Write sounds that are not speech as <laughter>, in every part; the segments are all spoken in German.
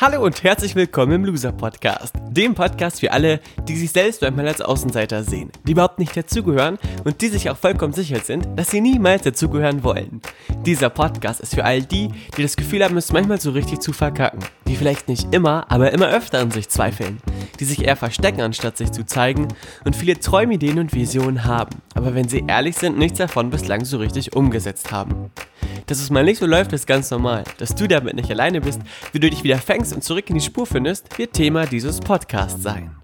Hallo und herzlich willkommen im Loser Podcast, dem Podcast für alle, die sich selbst manchmal als Außenseiter sehen, die überhaupt nicht dazugehören und die sich auch vollkommen sicher sind, dass sie niemals dazugehören wollen. Dieser Podcast ist für all die, die das Gefühl haben, es manchmal so richtig zu verkacken, die vielleicht nicht immer, aber immer öfter an sich zweifeln, die sich eher verstecken, anstatt sich zu zeigen und viele Träumideen und Visionen haben, aber wenn sie ehrlich sind, nichts davon bislang so richtig umgesetzt haben. Dass es mal nicht so läuft, ist ganz normal. Dass du damit nicht alleine bist, wie du dich wieder fängst und zurück in die Spur findest, wird Thema dieses Podcasts sein.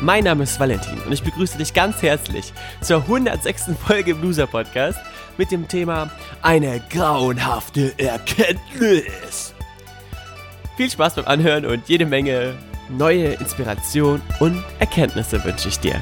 Mein Name ist Valentin und ich begrüße dich ganz herzlich zur 106. Folge Loser Podcast mit dem Thema Eine grauenhafte Erkenntnis. Viel Spaß beim Anhören und jede Menge neue Inspiration und Erkenntnisse wünsche ich dir.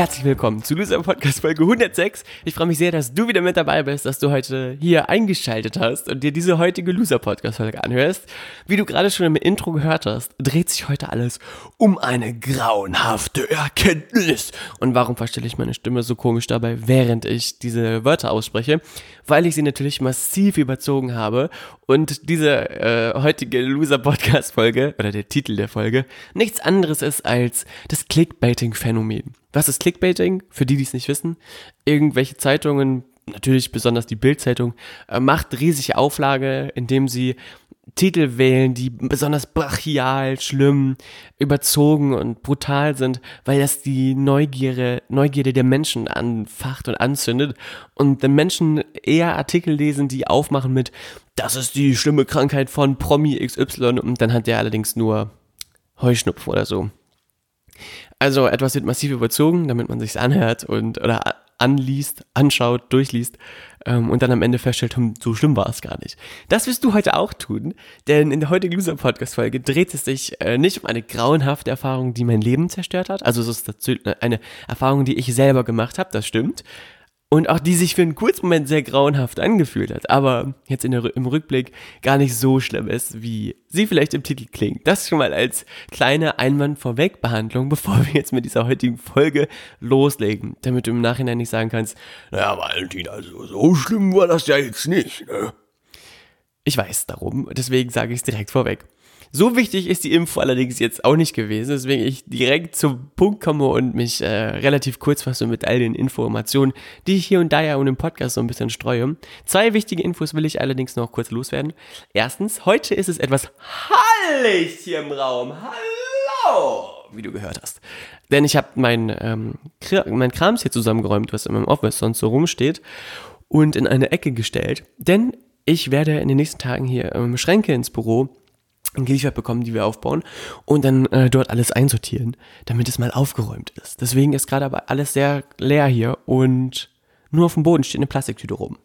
Herzlich willkommen zu Loser Podcast Folge 106. Ich freue mich sehr, dass du wieder mit dabei bist, dass du heute hier eingeschaltet hast und dir diese heutige Loser Podcast Folge anhörst. Wie du gerade schon im Intro gehört hast, dreht sich heute alles um eine grauenhafte Erkenntnis. Und warum verstelle ich meine Stimme so komisch dabei, während ich diese Wörter ausspreche? Weil ich sie natürlich massiv überzogen habe und diese äh, heutige Loser Podcast Folge oder der Titel der Folge nichts anderes ist als das Clickbaiting Phänomen. Was ist Clickbaiting? Für die, die es nicht wissen, irgendwelche Zeitungen, natürlich besonders die Bildzeitung, äh, macht riesige Auflage, indem sie Titel wählen, die besonders brachial, schlimm, überzogen und brutal sind, weil das die Neugierde, Neugierde der Menschen anfacht und anzündet und den Menschen eher Artikel lesen, die aufmachen mit, das ist die schlimme Krankheit von Promi XY und dann hat der allerdings nur Heuschnupfen oder so. Also etwas wird massiv überzogen, damit man sich's anhört und oder anliest, anschaut, durchliest ähm, und dann am Ende feststellt, hm, so schlimm war es gar nicht. Das wirst du heute auch tun, denn in der heutigen Loser Podcast Folge dreht es sich äh, nicht um eine grauenhafte Erfahrung, die mein Leben zerstört hat. Also es ist eine Erfahrung, die ich selber gemacht habe, das stimmt und auch die sich für einen kurzen Moment sehr grauenhaft angefühlt hat, aber jetzt der, im Rückblick gar nicht so schlimm ist, wie sie vielleicht im Titel klingt. Das schon mal als kleine Einwand vorweg Behandlung, bevor wir jetzt mit dieser heutigen Folge loslegen, damit du im Nachhinein nicht sagen kannst, naja, Valentin, also so schlimm war das ja jetzt nicht, ne? Ich weiß darum, deswegen sage ich es direkt vorweg. So wichtig ist die Info allerdings jetzt auch nicht gewesen, deswegen ich direkt zum Punkt komme und mich äh, relativ kurz fasse mit all den Informationen, die ich hier und da ja und im Podcast so ein bisschen streue. Zwei wichtige Infos will ich allerdings noch kurz loswerden. Erstens, heute ist es etwas hallig hier im Raum. Hallo! Wie du gehört hast. Denn ich habe mein, ähm, mein Krams hier zusammengeräumt, was in meinem Office sonst so rumsteht, und in eine Ecke gestellt. Denn ich werde in den nächsten Tagen hier ähm, Schränke ins Büro geliefert bekommen, die wir aufbauen und dann äh, dort alles einsortieren, damit es mal aufgeräumt ist. Deswegen ist gerade aber alles sehr leer hier und nur auf dem Boden steht eine Plastiktüte rum.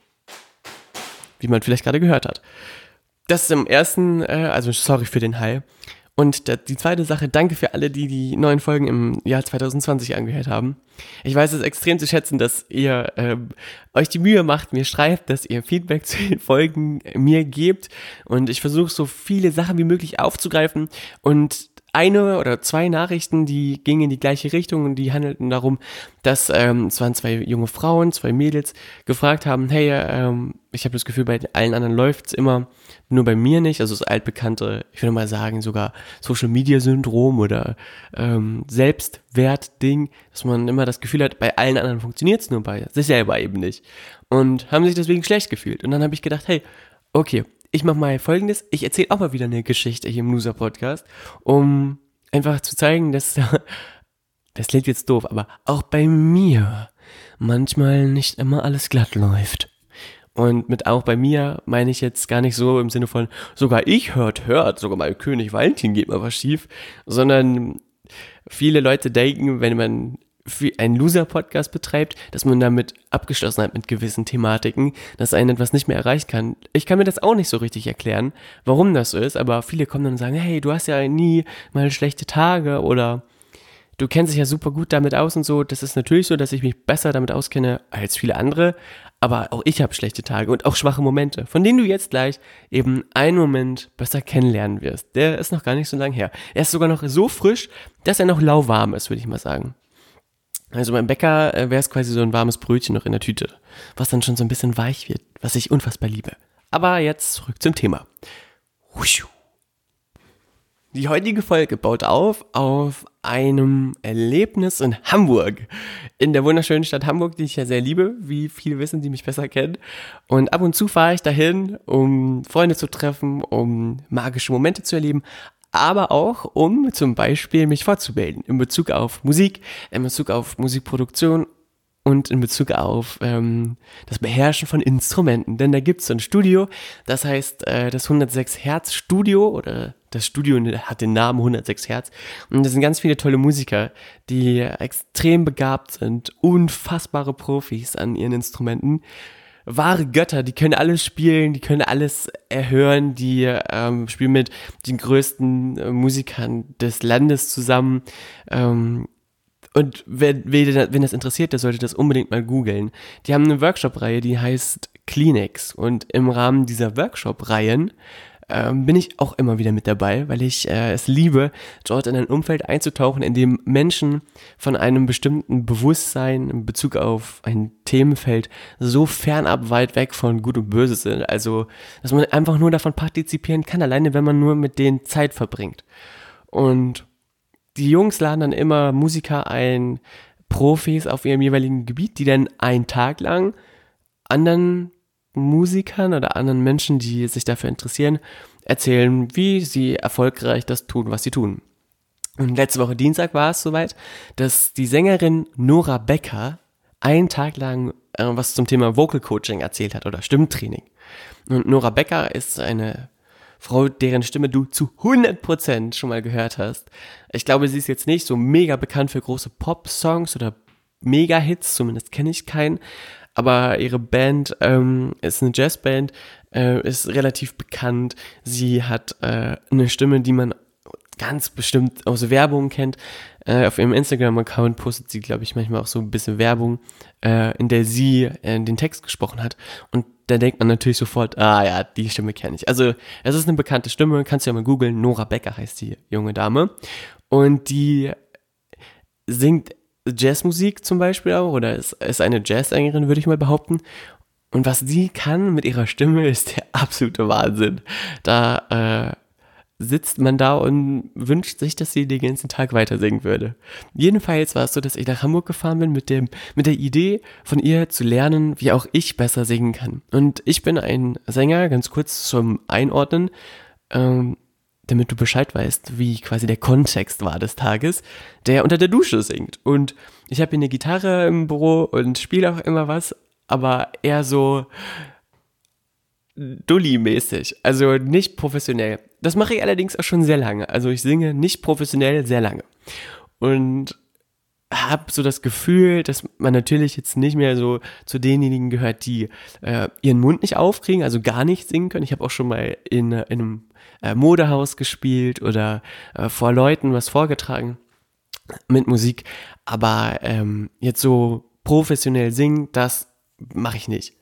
Wie man vielleicht gerade gehört hat. Das ist im ersten, äh, also sorry für den Hall. Und die zweite Sache, danke für alle, die die neuen Folgen im Jahr 2020 angehört haben. Ich weiß es extrem zu schätzen, dass ihr ähm, euch die Mühe macht, mir schreibt, dass ihr Feedback <laughs> zu den Folgen mir gebt. Und ich versuche so viele Sachen wie möglich aufzugreifen und eine oder zwei Nachrichten, die gingen in die gleiche Richtung und die handelten darum, dass ähm, es waren zwei junge Frauen, zwei Mädels, gefragt haben, hey, ähm, ich habe das Gefühl, bei allen anderen läuft's immer, nur bei mir nicht. Also das altbekannte, ich würde mal sagen, sogar Social Media Syndrom oder ähm, Selbstwertding, dass man immer das Gefühl hat, bei allen anderen funktioniert's nur bei sich selber eben nicht. Und haben sich deswegen schlecht gefühlt. Und dann habe ich gedacht, hey, okay, ich mache mal folgendes, ich erzähle auch mal wieder eine Geschichte hier im Loser Podcast, um einfach zu zeigen, dass <laughs> das klingt jetzt doof, aber auch bei mir manchmal nicht immer alles glatt läuft. Und mit auch bei mir meine ich jetzt gar nicht so im Sinne von, sogar ich hört, hört, sogar mein König Valentin geht mal was schief, sondern viele Leute denken, wenn man einen Loser-Podcast betreibt, dass man damit abgeschlossen hat mit gewissen Thematiken, dass einen etwas nicht mehr erreichen kann. Ich kann mir das auch nicht so richtig erklären, warum das so ist, aber viele kommen dann und sagen, hey, du hast ja nie mal schlechte Tage oder du kennst dich ja super gut damit aus und so. Das ist natürlich so, dass ich mich besser damit auskenne als viele andere. Aber auch ich habe schlechte Tage und auch schwache Momente, von denen du jetzt gleich eben einen Moment besser kennenlernen wirst. Der ist noch gar nicht so lang her. Er ist sogar noch so frisch, dass er noch lauwarm ist, würde ich mal sagen. Also beim Bäcker äh, wäre es quasi so ein warmes Brötchen noch in der Tüte, was dann schon so ein bisschen weich wird, was ich unfassbar liebe. Aber jetzt zurück zum Thema. Die heutige Folge baut auf auf einem Erlebnis in Hamburg. In der wunderschönen Stadt Hamburg, die ich ja sehr liebe, wie viele wissen, die mich besser kennen. Und ab und zu fahre ich dahin, um Freunde zu treffen, um magische Momente zu erleben, aber auch um zum Beispiel mich fortzubilden in Bezug auf Musik, in Bezug auf Musikproduktion und in Bezug auf ähm, das Beherrschen von Instrumenten. Denn da gibt es so ein Studio, das heißt äh, das 106 Hertz Studio oder das Studio hat den Namen 106 Hertz. Und das sind ganz viele tolle Musiker, die extrem begabt sind, unfassbare Profis an ihren Instrumenten wahre Götter, die können alles spielen, die können alles erhören, die ähm, spielen mit den größten äh, Musikern des Landes zusammen. Ähm, und wer, wenn das interessiert, der sollte das unbedingt mal googeln. Die haben eine Workshop-Reihe, die heißt Kleenex. Und im Rahmen dieser Workshop-Reihen ähm, bin ich auch immer wieder mit dabei, weil ich äh, es liebe, dort in ein Umfeld einzutauchen, in dem Menschen von einem bestimmten Bewusstsein in Bezug auf ein Themenfeld so fernab weit weg von Gut und Böse sind. Also, dass man einfach nur davon partizipieren kann, alleine wenn man nur mit denen Zeit verbringt. Und die Jungs laden dann immer Musiker ein, Profis auf ihrem jeweiligen Gebiet, die dann einen Tag lang anderen Musikern oder anderen Menschen, die sich dafür interessieren, erzählen, wie sie erfolgreich das tun, was sie tun. Und letzte Woche Dienstag war es soweit, dass die Sängerin Nora Becker einen Tag lang äh, was zum Thema Vocal Coaching erzählt hat oder Stimmtraining. Und Nora Becker ist eine Frau, deren Stimme du zu 100% schon mal gehört hast. Ich glaube, sie ist jetzt nicht so mega bekannt für große Pop-Songs oder Mega-Hits, zumindest kenne ich keinen, aber ihre Band ähm, ist eine Jazzband, äh, ist relativ bekannt. Sie hat äh, eine Stimme, die man ganz bestimmt aus Werbung kennt. Äh, auf ihrem Instagram-Account postet sie, glaube ich, manchmal auch so ein bisschen Werbung, äh, in der sie äh, den Text gesprochen hat. Und da denkt man natürlich sofort, ah ja, die Stimme kenne ich. Also es ist eine bekannte Stimme, kannst du ja mal googeln. Nora Becker heißt die junge Dame. Und die singt Jazzmusik zum Beispiel auch, oder ist, ist eine Jazzsängerin, würde ich mal behaupten. Und was sie kann mit ihrer Stimme, <laughs> ist der absolute Wahnsinn. Da äh, sitzt man da und wünscht sich, dass sie den ganzen Tag weiter singen würde. Jedenfalls war es so, dass ich nach Hamburg gefahren bin mit dem, mit der Idee von ihr zu lernen, wie auch ich besser singen kann. Und ich bin ein Sänger, ganz kurz zum Einordnen. Ähm, damit du Bescheid weißt, wie quasi der Kontext war des Tages, der unter der Dusche singt. Und ich habe hier eine Gitarre im Büro und spiele auch immer was, aber eher so Dulli-mäßig, also nicht professionell. Das mache ich allerdings auch schon sehr lange. Also ich singe nicht professionell sehr lange. Und habe so das Gefühl, dass man natürlich jetzt nicht mehr so zu denjenigen gehört, die äh, ihren Mund nicht aufkriegen, also gar nicht singen können. Ich habe auch schon mal in, in einem äh, Modehaus gespielt oder äh, vor Leuten was vorgetragen mit Musik. Aber ähm, jetzt so professionell singen, das mache ich nicht.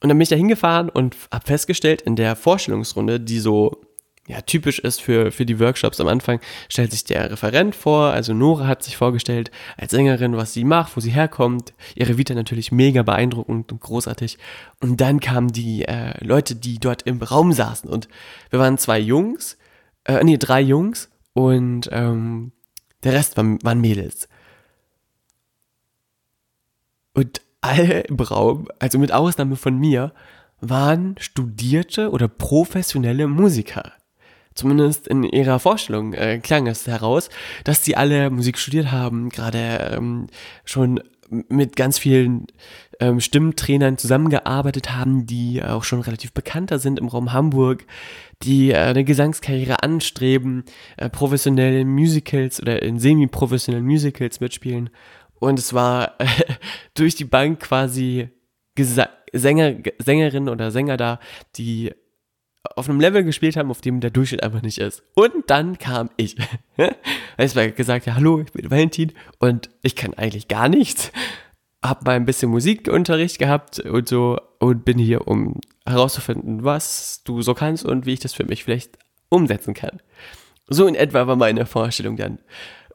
Und dann bin ich da hingefahren und habe festgestellt, in der Vorstellungsrunde, die so ja, typisch ist für, für die Workshops am Anfang, stellt sich der Referent vor, also Nora hat sich vorgestellt als Sängerin, was sie macht, wo sie herkommt, ihre Vita natürlich mega beeindruckend und großartig. Und dann kamen die äh, Leute, die dort im Raum saßen und wir waren zwei Jungs, äh, nee, drei Jungs und ähm, der Rest waren, waren Mädels. Und alle im Raum, also mit Ausnahme von mir, waren studierte oder professionelle Musiker zumindest in ihrer Vorstellung äh, klang es heraus, dass sie alle Musik studiert haben, gerade ähm, schon mit ganz vielen ähm, Stimmtrainern zusammengearbeitet haben, die auch schon relativ bekannter sind im Raum Hamburg, die äh, eine Gesangskarriere anstreben, äh, professionelle Musicals oder in semi-professionellen Musicals mitspielen. Und es war äh, <laughs> durch die Bank quasi Gesa Sänger, Sängerinnen oder Sänger da, die auf einem Level gespielt haben, auf dem der Durchschnitt einfach nicht ist. Und dann kam ich. <laughs> Es war gesagt, ja, hallo, ich bin Valentin und ich kann eigentlich gar nichts. Hab mal ein bisschen Musikunterricht gehabt und so und bin hier, um herauszufinden, was du so kannst und wie ich das für mich vielleicht umsetzen kann. So in etwa war meine Vorstellung dann.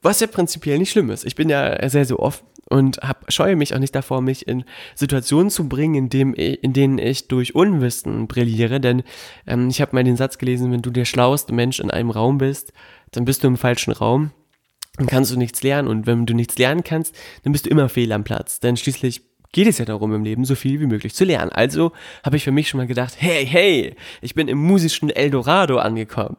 Was ja prinzipiell nicht schlimm ist. Ich bin ja sehr, sehr offen und hab, scheue mich auch nicht davor, mich in Situationen zu bringen, in, dem, in denen ich durch Unwissen brilliere. Denn ähm, ich habe mal den Satz gelesen, wenn du der schlauste Mensch in einem Raum bist, dann bist du im falschen Raum. Dann kannst du nichts lernen. Und wenn du nichts lernen kannst, dann bist du immer fehl am Platz. Denn schließlich geht es ja darum im Leben, so viel wie möglich zu lernen. Also habe ich für mich schon mal gedacht, hey, hey, ich bin im musischen Eldorado angekommen.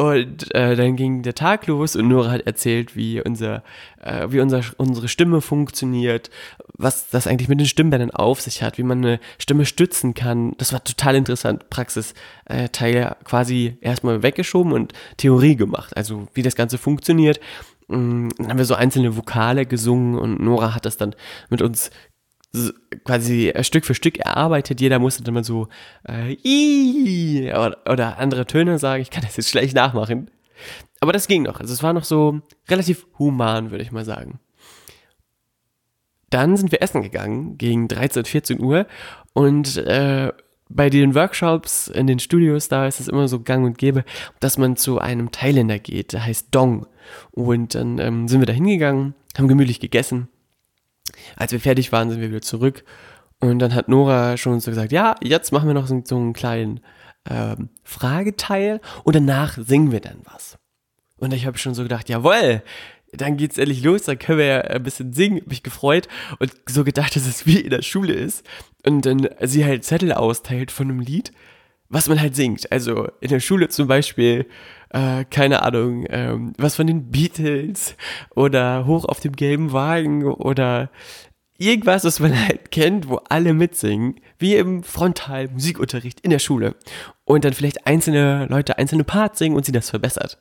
Und äh, dann ging der Tag los und Nora hat erzählt, wie unser, äh, wie unser, unsere Stimme funktioniert, was das eigentlich mit den Stimmbändern auf sich hat, wie man eine Stimme stützen kann. Das war total interessant. Praxisteil äh, quasi erstmal weggeschoben und Theorie gemacht, also wie das Ganze funktioniert. Mm, dann haben wir so einzelne Vokale gesungen und Nora hat das dann mit uns quasi Stück für Stück erarbeitet. Jeder musste dann mal so äh, oder, oder andere Töne sagen. Ich kann das jetzt schlecht nachmachen. Aber das ging noch. Also es war noch so relativ human, würde ich mal sagen. Dann sind wir essen gegangen gegen 13, 14 Uhr und äh, bei den Workshops in den Studios, da ist es immer so gang und gäbe, dass man zu einem Thailänder geht, der heißt Dong. Und dann ähm, sind wir da hingegangen, haben gemütlich gegessen als wir fertig waren, sind wir wieder zurück. Und dann hat Nora schon so gesagt, ja, jetzt machen wir noch so, einen kleinen ähm, Frageteil und danach singen wir dann was. Und ich habe schon so gedacht, jawohl, dann geht's endlich los, dann können wir ja ein bisschen singen, mich gefreut und so gedacht, dass es wie in der Schule ist und dann sie halt Zettel austeilt von einem Lied, was man halt singt. Also in der Schule zum Beispiel äh, keine Ahnung, ähm, was von den Beatles oder Hoch auf dem gelben Wagen oder irgendwas, was man halt kennt, wo alle mitsingen, wie im Frontal-Musikunterricht in der Schule. Und dann vielleicht einzelne Leute einzelne Parts singen und sie das verbessert.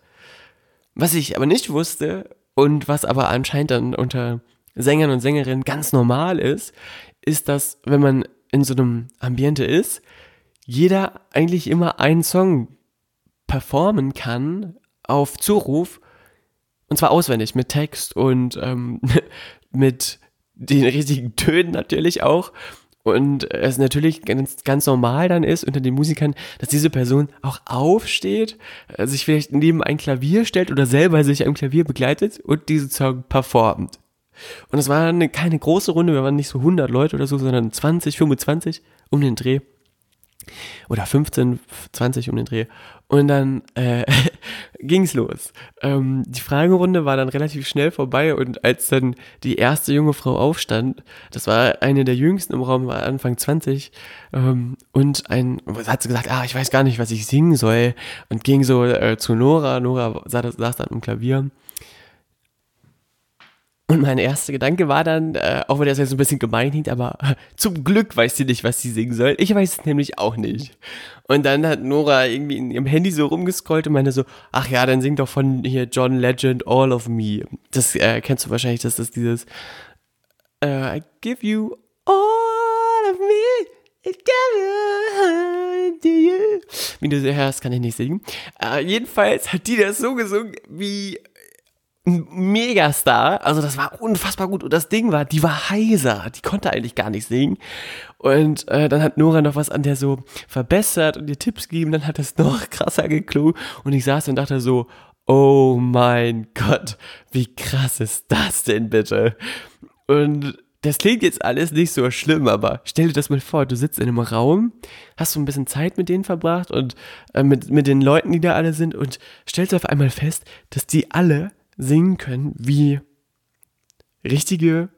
Was ich aber nicht wusste und was aber anscheinend dann unter Sängern und Sängerinnen ganz normal ist, ist, dass wenn man in so einem Ambiente ist, jeder eigentlich immer einen Song performen kann auf Zuruf und zwar auswendig mit Text und ähm, <laughs> mit den richtigen Tönen natürlich auch. Und es natürlich ganz, ganz normal dann ist unter den Musikern, dass diese Person auch aufsteht, äh, sich vielleicht neben ein Klavier stellt oder selber sich am Klavier begleitet und diesen Song performt. Und es war eine, keine große Runde, wir waren nicht so 100 Leute oder so, sondern 20, 25 um den Dreh oder 15, 20 um den Dreh. Und dann äh, <laughs> ging's los. Ähm, die Fragerunde war dann relativ schnell vorbei und als dann die erste junge Frau aufstand, das war eine der jüngsten im Raum, war Anfang 20, ähm, und ein, hat sie gesagt, ah, ich weiß gar nicht, was ich singen soll, und ging so äh, zu Nora. Nora saß, saß dann am Klavier und mein erster Gedanke war dann, äh, auch wenn das jetzt ein bisschen gemein klingt, aber äh, zum Glück weiß sie nicht, was sie singen soll. Ich weiß es nämlich auch nicht. Und dann hat Nora irgendwie in ihrem Handy so rumgescrollt und meinte so, ach ja, dann sing doch von hier John Legend All of Me. Das äh, kennst du wahrscheinlich, das ist dieses uh, I give you all of me. <laughs> Wie du hörst, kann ich nicht singen. Uh, jedenfalls hat die das so gesungen, wie Megastar. Also das war unfassbar gut. Und das Ding war, die war heiser. Die konnte eigentlich gar nicht singen. Und äh, dann hat Nora noch was an der so verbessert und ihr Tipps gegeben. Dann hat es noch <laughs> krasser geklungen. Und ich saß und dachte so, oh mein Gott, wie krass ist das denn bitte? Und das klingt jetzt alles nicht so schlimm, aber stell dir das mal vor, du sitzt in einem Raum, hast so ein bisschen Zeit mit denen verbracht und äh, mit, mit den Leuten, die da alle sind und stellst auf einmal fest, dass die alle singen können wie richtige,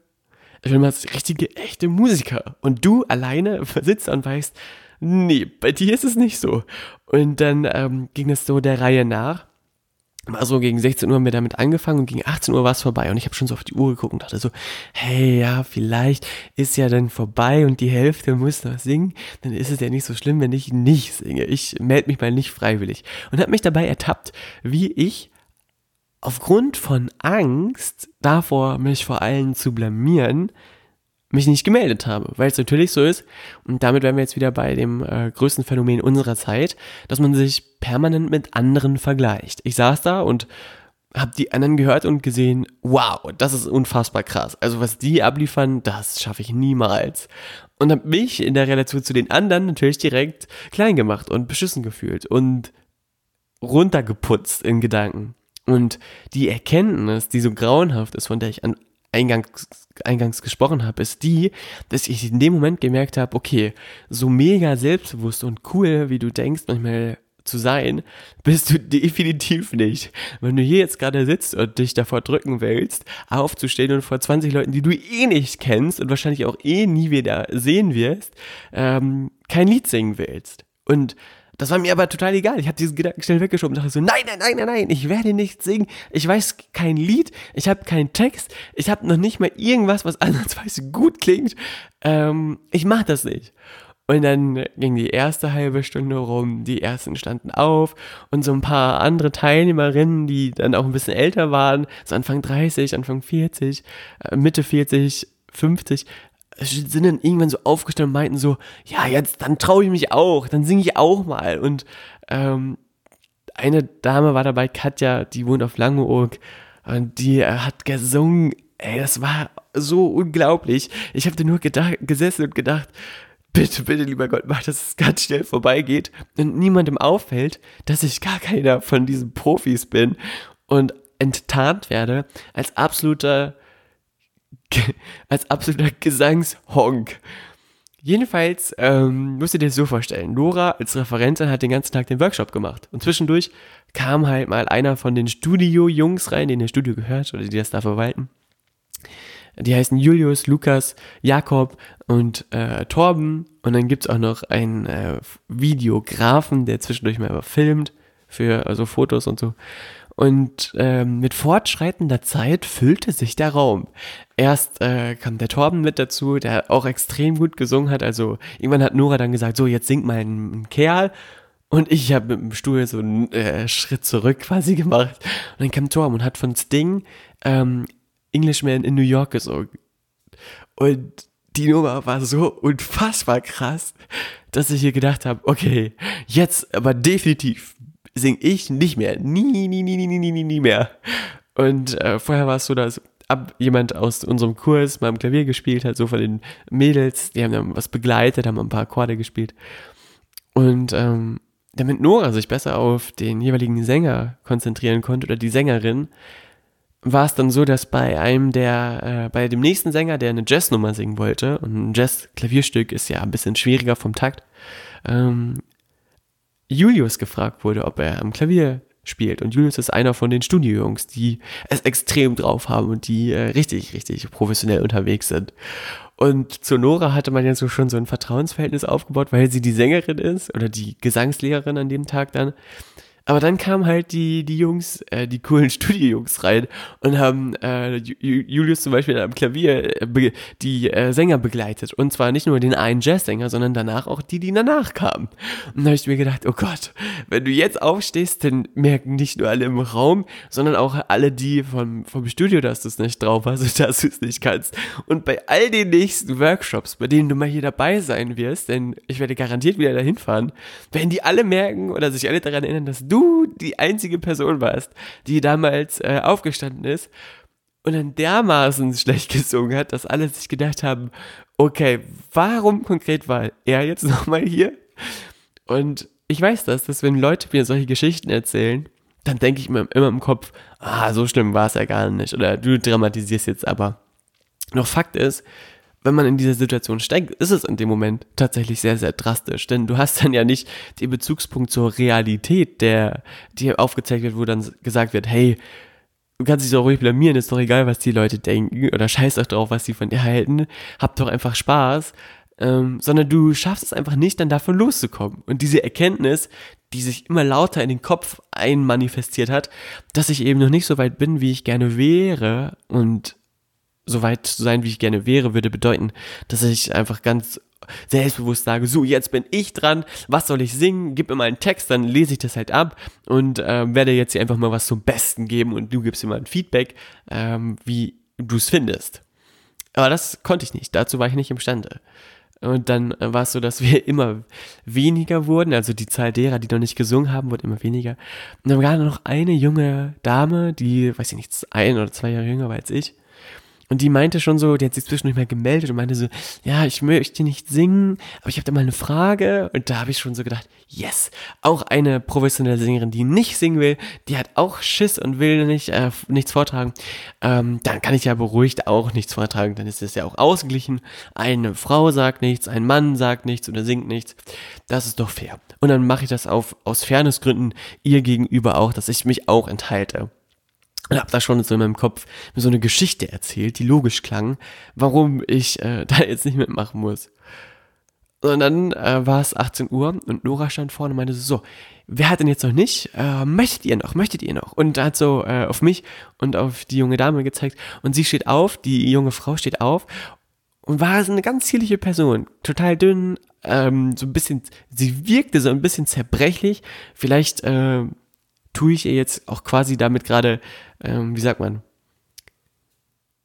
ich will mal richtige, echte Musiker. Und du alleine sitzt und weißt, nee, bei dir ist es nicht so. Und dann ähm, ging es so der Reihe nach. War so gegen 16 Uhr haben wir damit angefangen und gegen 18 Uhr war es vorbei. Und ich habe schon so auf die Uhr geguckt und dachte so, hey, ja, vielleicht ist ja dann vorbei und die Hälfte muss noch singen. Dann ist es ja nicht so schlimm, wenn ich nicht singe. Ich melde mich mal nicht freiwillig. Und habe mich dabei ertappt, wie ich aufgrund von Angst davor, mich vor allen zu blamieren, mich nicht gemeldet habe, weil es natürlich so ist. Und damit wären wir jetzt wieder bei dem äh, größten Phänomen unserer Zeit, dass man sich permanent mit anderen vergleicht. Ich saß da und habe die anderen gehört und gesehen, wow, das ist unfassbar krass. Also was die abliefern, das schaffe ich niemals. Und habe mich in der Relation zu den anderen natürlich direkt klein gemacht und beschissen gefühlt und runtergeputzt in Gedanken. Und die Erkenntnis, die so grauenhaft ist, von der ich an eingangs, eingangs gesprochen habe, ist die, dass ich in dem Moment gemerkt habe, okay, so mega selbstbewusst und cool, wie du denkst, manchmal zu sein, bist du <laughs> definitiv nicht. Wenn du hier jetzt gerade sitzt und dich davor drücken willst, aufzustehen und vor 20 Leuten, die du eh nicht kennst und wahrscheinlich auch eh nie wieder sehen wirst, ähm, kein Lied singen willst. Und das war mir aber total egal. Ich habe diesen Gedanken schnell weggeschoben und dachte so, nein, nein, nein, nein, nein, ich werde nicht singen. Ich weiß kein Lied, ich habe keinen Text, ich habe noch nicht mal irgendwas, was <laughs> ansatzweise gut klingt. Ähm, ich mache das nicht. Und dann ging die erste halbe Stunde rum, die ersten standen auf und so ein paar andere Teilnehmerinnen, die dann auch ein bisschen älter waren, so Anfang 30, Anfang 40, äh, Mitte 40, 50, sind dann irgendwann so aufgestanden und meinten so, ja, jetzt, dann traue ich mich auch, dann singe ich auch mal. Und ähm, eine Dame war dabei, Katja, die wohnt auf Langeoog und die äh, hat gesungen, ey, das war so unglaublich. Ich habe da nur gedacht, gesessen und gedacht, bitte, bitte, lieber Gott, mach, dass es ganz schnell vorbeigeht und niemandem auffällt, dass ich gar keiner von diesen Profis bin und enttarnt werde als absoluter, <laughs> als absoluter Gesangshonk. Jedenfalls ähm, musst du dir das so vorstellen. Nora als Referentin hat den ganzen Tag den Workshop gemacht. Und zwischendurch kam halt mal einer von den Studio-Jungs rein, den der Studio gehört oder die das da verwalten. Die heißen Julius, Lukas, Jakob und äh, Torben. Und dann gibt's auch noch einen äh, Videografen, der zwischendurch mal filmt für also Fotos und so. Und ähm, mit fortschreitender Zeit füllte sich der Raum. Erst äh, kam der Torben mit dazu, der auch extrem gut gesungen hat. Also irgendwann hat Nora dann gesagt, so jetzt singt mal ein, Kerl. Und ich habe mit dem Stuhl so einen äh, Schritt zurück quasi gemacht. Und dann kam Torben und hat von Sting ähm, Englishman in New York gesungen. Und die Nummer war so unfassbar krass, dass ich hier gedacht habe, okay, jetzt aber definitiv sing ich nicht mehr. Nie, nie, nie, nie, nie, nie, nie mehr. Und äh, vorher war es so, dass ab jemand aus unserem Kurs mal am Klavier gespielt hat, so von den Mädels, die haben dann was begleitet, haben ein paar Akkorde gespielt. Und ähm, damit Nora sich besser auf den jeweiligen Sänger konzentrieren konnte oder die Sängerin, war es dann so, dass bei einem der, äh, bei dem nächsten Sänger, der eine Jazznummer singen wollte, und ein Jazz-Klavierstück ist ja ein bisschen schwieriger vom Takt, ähm, Julius gefragt wurde, ob er am Klavier spielt. Und Julius ist einer von den Studiojungs, die es extrem drauf haben und die äh, richtig, richtig professionell unterwegs sind. Und zu Nora hatte man ja so schon so ein Vertrauensverhältnis aufgebaut, weil sie die Sängerin ist oder die Gesangslehrerin an dem Tag dann. Aber dann kamen halt die, die Jungs, äh, die coolen <laughs> Studiojungs rein und haben äh, Julius zum Beispiel am Klavier äh, die äh, Sänger begleitet. Und zwar nicht nur den einen Jazzsänger, sondern danach auch die, die danach kamen. Und da habe ich mir gedacht, oh Gott, wenn du jetzt aufstehst, dann merken nicht nur alle im Raum, sondern auch alle die vom, vom Studio, dass du es nicht drauf hast und <laughs> dass du es nicht kannst. Und bei all den nächsten Workshops, bei denen du mal hier dabei sein wirst, denn ich werde garantiert wieder dahin fahren, werden die alle merken oder sich alle daran erinnern, dass du die einzige Person warst, die damals äh, aufgestanden ist und dann dermaßen <laughs> schlecht gesungen hat, dass alle sich gedacht haben, okay, warum konkret war er jetzt <laughs> nochmal hier? Und ich weiß das, dass wenn Leute mir solche Geschichten erzählen, dann denke ich mir immer im Kopf, ah, so schlimm war es ja gar nicht. Oder du dramatisierst jetzt aber. Noch Fakt ist, wenn man in dieser Situation steckt, ist es in dem Moment tatsächlich sehr, sehr drastisch. Denn du hast dann ja nicht den Bezugspunkt zur Realität, der dir aufgezeigt wird, wo dann gesagt wird, hey, du kannst dich doch ruhig blamieren, ist doch egal, was die Leute denken oder scheiß doch drauf, was sie von dir halten, hab doch einfach Spaß. Ähm, sondern du schaffst es einfach nicht, dann davon loszukommen. Und diese Erkenntnis, die sich immer lauter in den Kopf einmanifestiert hat, dass ich eben noch nicht so weit bin, wie ich gerne wäre und so weit zu sein, wie ich gerne wäre, würde bedeuten, dass ich einfach ganz selbstbewusst sage, so, jetzt bin ich dran, was soll ich singen, gib mir mal einen Text, dann lese ich das halt ab und äh, werde jetzt hier einfach mal was zum Besten geben und du gibst mir mal ein Feedback, ähm, wie du es findest. Aber das konnte ich nicht, dazu war ich nicht imstande. Und dann war es so, dass wir <laughs> immer weniger wurden, also die Zahl derer, die noch nicht gesungen haben, wurde immer weniger. Und dann war noch eine junge Dame, die, weiß ich nicht, ein oder zwei Jahre jünger war als ich. Und die meinte schon so, die hat sich zwischendurch mal gemeldet und meinte so, ja, ich möchte nicht singen, aber ich habe da mal eine Frage. Und da habe ich schon so gedacht, yes, auch eine professionelle Sängerin, die nicht singen will, die hat auch Schiss und will nicht äh, nichts vortragen. Ähm, dann kann ich ja beruhigt auch nichts vortragen, dann ist es ja auch ausgeglichen. Eine Frau sagt nichts, ein Mann sagt nichts oder singt nichts. Das ist doch fair. Und dann mache ich das auf, aus Fairnessgründen ihr gegenüber auch, dass ich mich auch enthalte und habe da schon so in meinem Kopf so eine Geschichte erzählt, die logisch klang, warum ich äh, <laughs> da jetzt nicht mitmachen muss. Und dann äh, war es 18 Uhr und Nora stand vorne und meinte so, wer hat denn jetzt noch nicht? Äh, möchtet ihr noch? Möchtet ihr noch? Und hat so äh, auf mich und auf die junge Dame gezeigt und sie steht auf, die junge Frau steht auf und war so eine ganz zierliche Person, total dünn, ähm, so ein bisschen, sie wirkte so ein bisschen zerbrechlich, vielleicht äh, tue ich ihr jetzt auch quasi damit gerade, ähm, wie sagt man,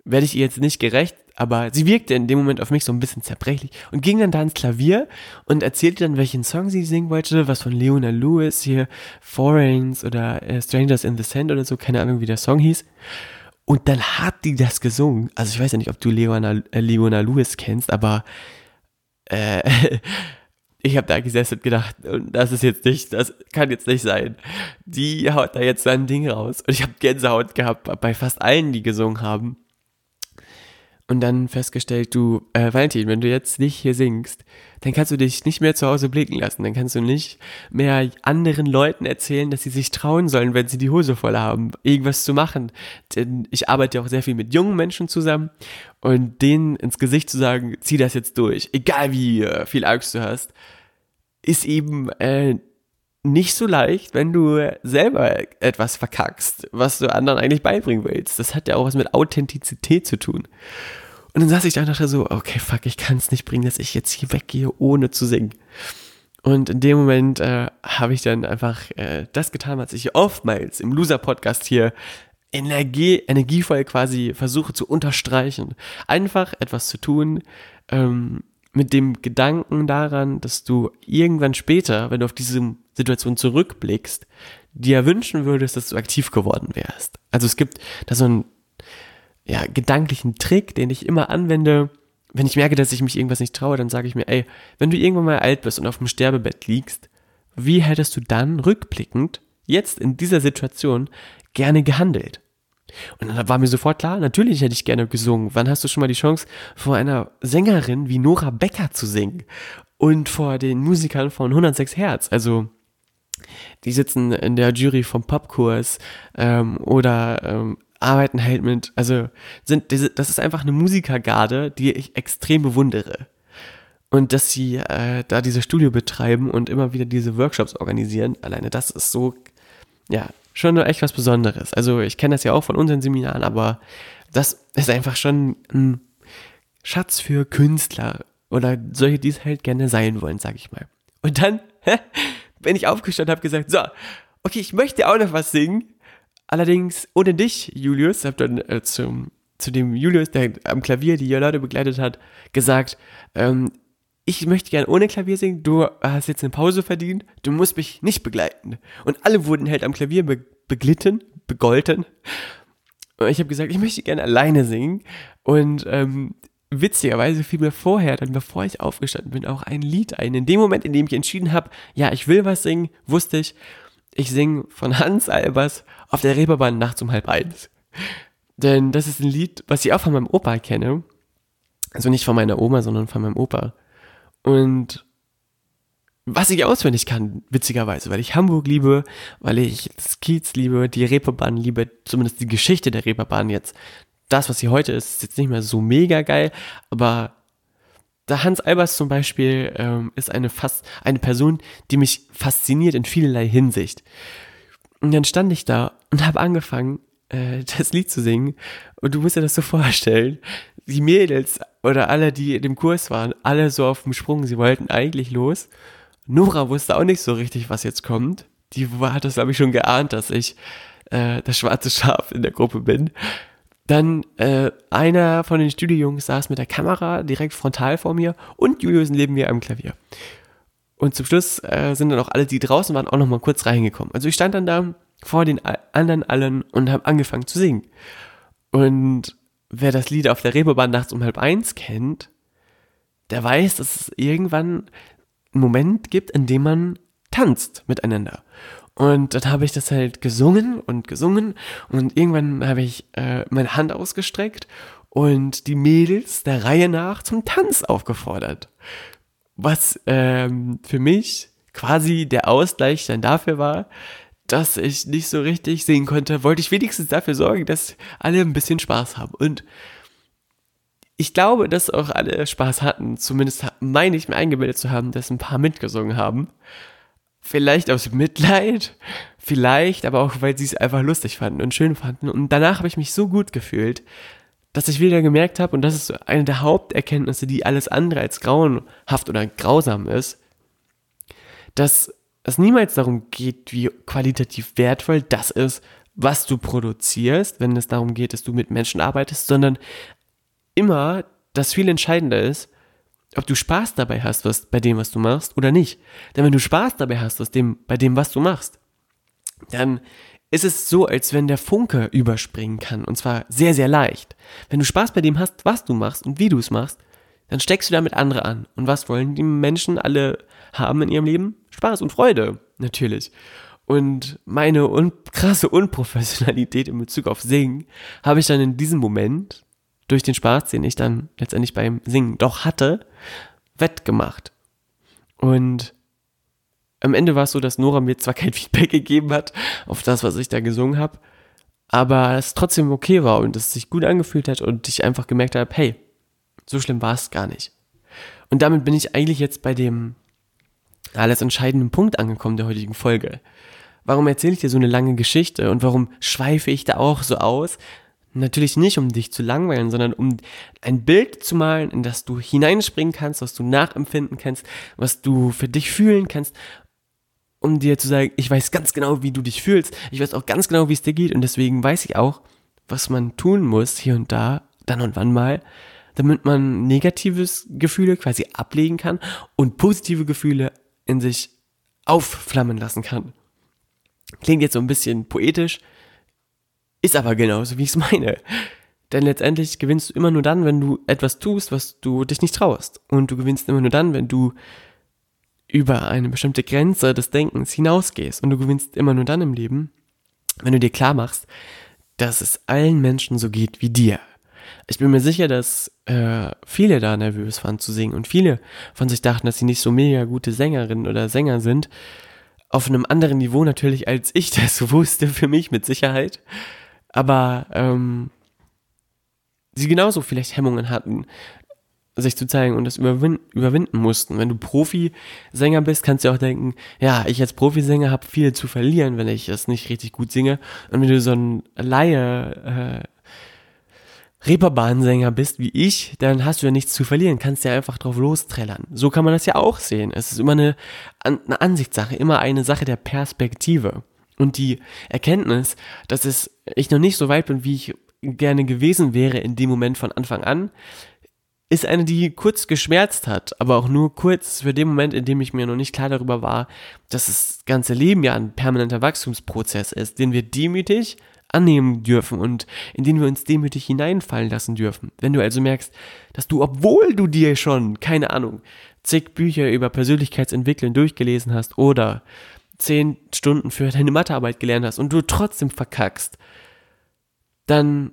werde ich ihr jetzt nicht gerecht, aber sie wirkte in dem Moment auf mich so ein bisschen zerbrechlich und ging dann da ins Klavier und erzählte dann, welchen Song sie singen wollte, was von Leona Lewis hier, Foreigns oder äh, Strangers in the Sand oder so, keine Ahnung, wie der Song hieß. Und dann hat die das gesungen. Also ich weiß ja nicht, ob du Leona, äh, Leona Lewis kennst, aber äh, <laughs> ich habe da gesessen und gedacht, das ist jetzt nicht, das kann jetzt nicht sein. Die haut da jetzt sein Ding raus. Und ich habe Gänsehaut gehabt bei fast allen, die gesungen haben. Und dann festgestellt, du, äh, Valentin, wenn du jetzt nicht hier singst, dann kannst du dich nicht mehr zu Hause blicken lassen. Dann kannst du nicht mehr anderen Leuten erzählen, dass sie sich trauen sollen, wenn sie die Hose voll haben, irgendwas zu machen. Denn ich arbeite auch sehr viel mit jungen Menschen zusammen und denen ins Gesicht zu sagen, zieh das jetzt durch, egal wie äh, viel Angst du hast, ist eben äh, nicht so leicht, wenn du selber etwas verkackst, was du anderen eigentlich beibringen willst. Das hat ja auch was mit Authentizität zu tun. Und dann saß ich da und dachte so, okay, fuck, ich kann es nicht bringen, dass ich jetzt hier weggehe, ohne zu singen. Und in dem Moment äh, habe ich dann einfach äh, das getan, was ich oftmals im Loser-Podcast hier Energie, energievoll quasi versuche zu unterstreichen. Einfach etwas zu tun, ähm, mit dem Gedanken daran, dass du irgendwann später, wenn du auf diese Situation zurückblickst, dir wünschen würdest, dass du aktiv geworden wärst. Also es gibt da so einen ja, gedanklichen Trick, den ich immer anwende. Wenn ich merke, dass ich mich irgendwas nicht traue, dann sage ich mir, ey, wenn du irgendwann mal alt bist und auf dem Sterbebett liegst, wie hättest du dann rückblickend, jetzt in dieser Situation, gerne gehandelt? Und dann war mir sofort klar, natürlich hätte ich gerne gesungen. Wann hast du schon mal die Chance, vor einer Sängerin wie Nora Becker zu singen? Und vor den Musikern von 106 Hertz. Also, die sitzen in der Jury vom Popkurs ähm, oder ähm, arbeiten halt mit, also sind, das ist einfach eine Musikergarde, die ich extrem bewundere. Und dass sie äh, da diese Studio betreiben und immer wieder diese Workshops organisieren, alleine das ist so, ja, schon echt was Besonderes. Also ich kenne das ja auch von unseren Seminaren, aber das ist einfach schon ein Schatz für Künstler oder solche, die es halt gerne sein wollen, sag ich mal. Und dann <laughs> bin ich aufgestanden und habe gesagt, so, okay, ich möchte auch noch was singen. Allerdings ohne dich, Julius, habe dann äh, zum, zu dem Julius, der am Klavier die Leute begleitet hat, gesagt, ähm, ich möchte gerne ohne Klavier singen, du hast jetzt eine Pause verdient, du musst mich nicht begleiten. Und alle wurden halt am Klavier be beglitten, begolten. Und ich habe gesagt, ich möchte gerne alleine singen. Und ähm, witzigerweise fiel mir vorher, dann bevor ich aufgestanden bin, auch ein Lied ein. In dem Moment, in dem ich entschieden habe, ja, ich will was singen, wusste ich, ich singe von Hans Albers auf der Reeperbahn nachts um halb eins. Denn das ist ein Lied, was ich auch von meinem Opa kenne. Also nicht von meiner Oma, sondern von meinem Opa. Und was ich auswendig kann, witzigerweise, weil ich Hamburg liebe, weil ich das Kiez liebe, die Reeperbahn liebe, zumindest die Geschichte der Reeperbahn jetzt. Das, was sie heute ist, ist jetzt nicht mehr so mega geil, aber der Hans Albers zum Beispiel ähm, ist eine fast eine Person, die mich fasziniert in vielerlei Hinsicht. Und dann stand ich da und habe angefangen, äh, <laughs> das Lied zu singen. Und du musst dir das so vorstellen, die Mädels oder alle, die in dem Kurs waren, alle so auf dem Sprung, sie wollten eigentlich los. Nora wusste auch nicht so richtig, was jetzt kommt. Die hat das, glaube ich, schon geahnt, dass ich äh, das schwarze Schaf in der Gruppe bin. Dann äh, einer von den Studiojungs saß mit der Kamera direkt frontal vor mir und Julius neben mir am Klavier. Und zum Schluss äh, sind dann auch alle, die draußen waren, auch noch mal kurz reingekommen. Also ich stand dann da vor den anderen allen und habe angefangen zu singen. Und wer das Lied auf der Reeperbahn nachts um halb eins kennt, der weiß, dass es irgendwann einen Moment gibt, in dem man tanzt miteinander. Und dann habe ich das halt gesungen und gesungen und irgendwann habe ich äh, meine Hand ausgestreckt und die Mädels der Reihe nach zum Tanz aufgefordert. Was ähm, für mich quasi der Ausgleich dann dafür war, dass ich nicht so richtig singen konnte, wollte ich wenigstens dafür sorgen, dass alle ein bisschen Spaß haben. Und ich glaube, dass auch alle Spaß hatten. Zumindest meine ich mir eingebildet zu haben, dass ein paar mitgesungen haben. Vielleicht aus Mitleid, vielleicht aber auch, weil sie es einfach lustig fanden und schön fanden. Und danach habe ich mich so gut gefühlt, dass ich wieder gemerkt habe, und das ist eine der Haupterkenntnisse, die alles andere als grauenhaft oder grausam ist, dass es niemals darum geht, wie qualitativ wertvoll das ist, was du produzierst, wenn es darum geht, dass du mit Menschen arbeitest, sondern immer das viel entscheidender ist, ob du Spaß dabei hast, was bei dem, was du machst, oder nicht. Denn wenn du Spaß dabei hast, was dem, bei dem, was du machst, dann ist es so, als wenn der Funke überspringen kann. Und zwar sehr, sehr leicht. Wenn du Spaß bei dem hast, was du machst und wie du es machst, dann steckst du damit andere an. Und was wollen die Menschen alle haben in ihrem Leben? Spaß und Freude, natürlich. Und meine un krasse Unprofessionalität in Bezug auf Singen habe ich dann in diesem Moment durch den Spaß, den ich dann letztendlich beim Singen doch hatte, wettgemacht. Und am Ende war es so, dass Nora mir zwar kein <laughs> Feedback gegeben hat auf das, was ich da gesungen habe, aber es trotzdem okay war und es sich gut angefühlt hat und ich einfach gemerkt habe, hey, so schlimm war es gar nicht. Und damit bin ich eigentlich jetzt bei dem alles entscheidenden Punkt angekommen der heutigen Folge. Warum erzähle ich dir so eine lange Geschichte und warum schweife ich da auch so aus? Natürlich nicht, um dich zu langweilen, sondern um ein Bild zu malen, in das du hineinspringen kannst, was du nachempfinden kannst, was du für dich fühlen kannst, um dir zu sagen, ich weiß ganz genau, wie du dich fühlst, ich weiß auch ganz genau, wie es dir geht und deswegen weiß ich auch, was man tun muss hier und da, dann und wann mal, damit man negatives Gefühle quasi ablegen kann und positive Gefühle in sich aufflammen lassen kann. Klingt jetzt so ein bisschen poetisch, ist aber genauso, wie ich es meine. Denn letztendlich gewinnst du immer nur dann, wenn du etwas tust, was du dich nicht traust. Und du gewinnst immer nur dann, wenn du über eine bestimmte Grenze des Denkens hinausgehst. Und du gewinnst immer nur dann im Leben, wenn du dir klar machst, dass es allen Menschen so geht wie dir. Ich bin mir sicher, dass äh, viele da nervös waren zu singen und viele von sich dachten, dass sie nicht so mega gute Sängerinnen oder Sänger sind. Auf einem anderen Niveau natürlich, als ich <laughs> das wusste, für mich mit Sicherheit. Aber ähm, sie genauso vielleicht Hemmungen hatten, sich zu zeigen und das überwin überwinden mussten. Wenn du Profisänger bist, kannst du auch denken, ja, ich als Profisänger habe viel zu verlieren, wenn ich das nicht richtig gut singe. Und wenn du so ein Laie äh, Reeperbahnsänger bist wie ich, dann hast du ja nichts zu verlieren, kannst ja einfach drauf losträllern. So kann man das ja auch sehen. Es ist immer eine, eine Ansichtssache, immer eine Sache der Perspektive. Und die Erkenntnis, dass es, ich noch nicht so weit bin, wie ich gerne gewesen wäre in dem Moment von Anfang an, ist eine, die kurz geschmerzt hat, aber auch nur kurz für den Moment, in dem ich mir noch nicht klar darüber war, dass das ganze Leben ja ein permanenter Wachstumsprozess ist, den wir demütig annehmen dürfen und in den wir uns demütig hineinfallen lassen dürfen. Wenn du also merkst, dass du, obwohl du dir schon, keine Ahnung, zig Bücher über Persönlichkeitsentwickeln durchgelesen hast oder zehn Stunden für deine Mathearbeit gelernt hast und du trotzdem verkackst, dann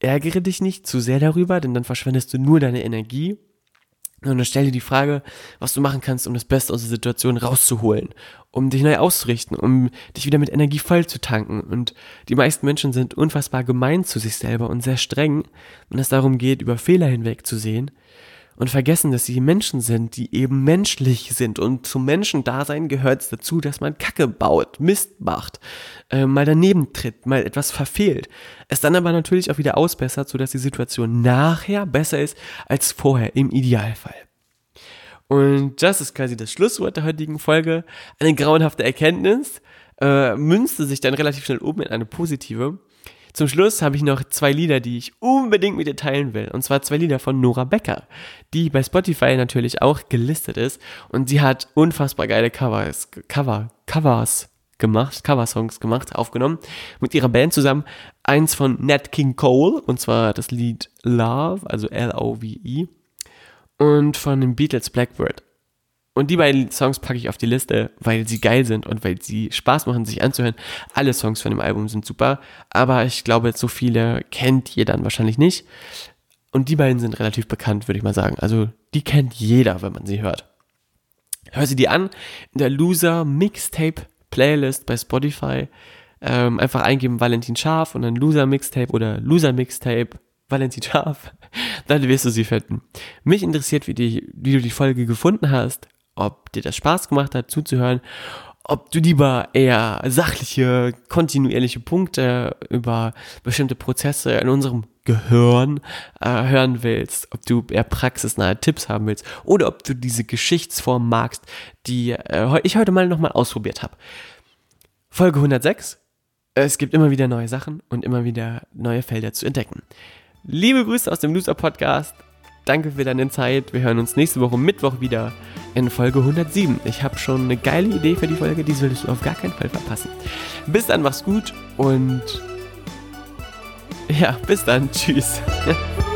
ärgere dich nicht zu sehr darüber, denn dann verschwendest du nur deine Energie und dann stell dir die Frage, was du machen kannst, um das Beste aus der Situation rauszuholen, um dich neu auszurichten, um dich wieder mit Energie voll zu tanken. Und die meisten Menschen sind unfassbar gemein zu sich selber und sehr streng, wenn es darum geht, über Fehler hinwegzusehen und vergessen, dass sie Menschen sind, die eben menschlich sind. Und zum Menschendasein gehört es dazu, dass man Kacke baut, Mist macht, äh, mal daneben tritt, mal etwas verfehlt. Es dann aber natürlich auch wieder ausbessert, sodass die Situation nachher besser ist als vorher im Idealfall. Und das ist quasi das Schlusswort der heutigen Folge. Eine grauenhafte Erkenntnis äh, münzte sich dann relativ schnell um in eine positive. Zum Schluss habe ich noch zwei Lieder, die ich unbedingt mit dir teilen will. Und zwar zwei Lieder von Nora Becker, die bei Spotify natürlich auch gelistet ist. Und sie hat unfassbar geile Covers, Cover, Covers gemacht, Coversongs gemacht, aufgenommen, mit ihrer Band zusammen. Eins von Nat King Cole, und zwar das Lied Love, also L-O-V-E, und von den Beatles Blackbird. Und die beiden Songs packe ich auf die Liste, weil sie geil sind und weil sie Spaß machen, sich anzuhören. Alle Songs von dem Album sind super, aber ich glaube, so viele kennt ihr dann wahrscheinlich nicht. Und die beiden sind relativ bekannt, würde ich mal sagen. Also die kennt jeder, wenn man sie hört. Hör sie dir an in der Loser Mixtape Playlist bei Spotify. Ähm, einfach eingeben Valentin Scharf und dann Loser Mixtape oder Loser Mixtape Valentin Scharf. <laughs> Dann wirst du sie finden. Mich interessiert, wie, die, wie du die Folge gefunden hast, ob dir das Spaß gemacht hat zuzuhören, ob du lieber eher sachliche, kontinuierliche Punkte über bestimmte Prozesse in unserem Gehirn äh, hören willst, ob du eher praxisnahe Tipps haben willst oder ob du diese Geschichtsform magst, die äh, ich heute mal nochmal ausprobiert habe. Folge 106. Es gibt immer wieder neue Sachen und immer wieder neue Felder zu entdecken. Liebe Grüße aus dem Loser Podcast. Danke für deine Zeit. Wir hören uns nächste Woche Mittwoch wieder in Folge 107. Ich habe schon eine geile Idee für die Folge, die solltest du auf gar keinen Fall verpassen. Bis dann, mach's gut und ja, bis dann. Tschüss. <laughs>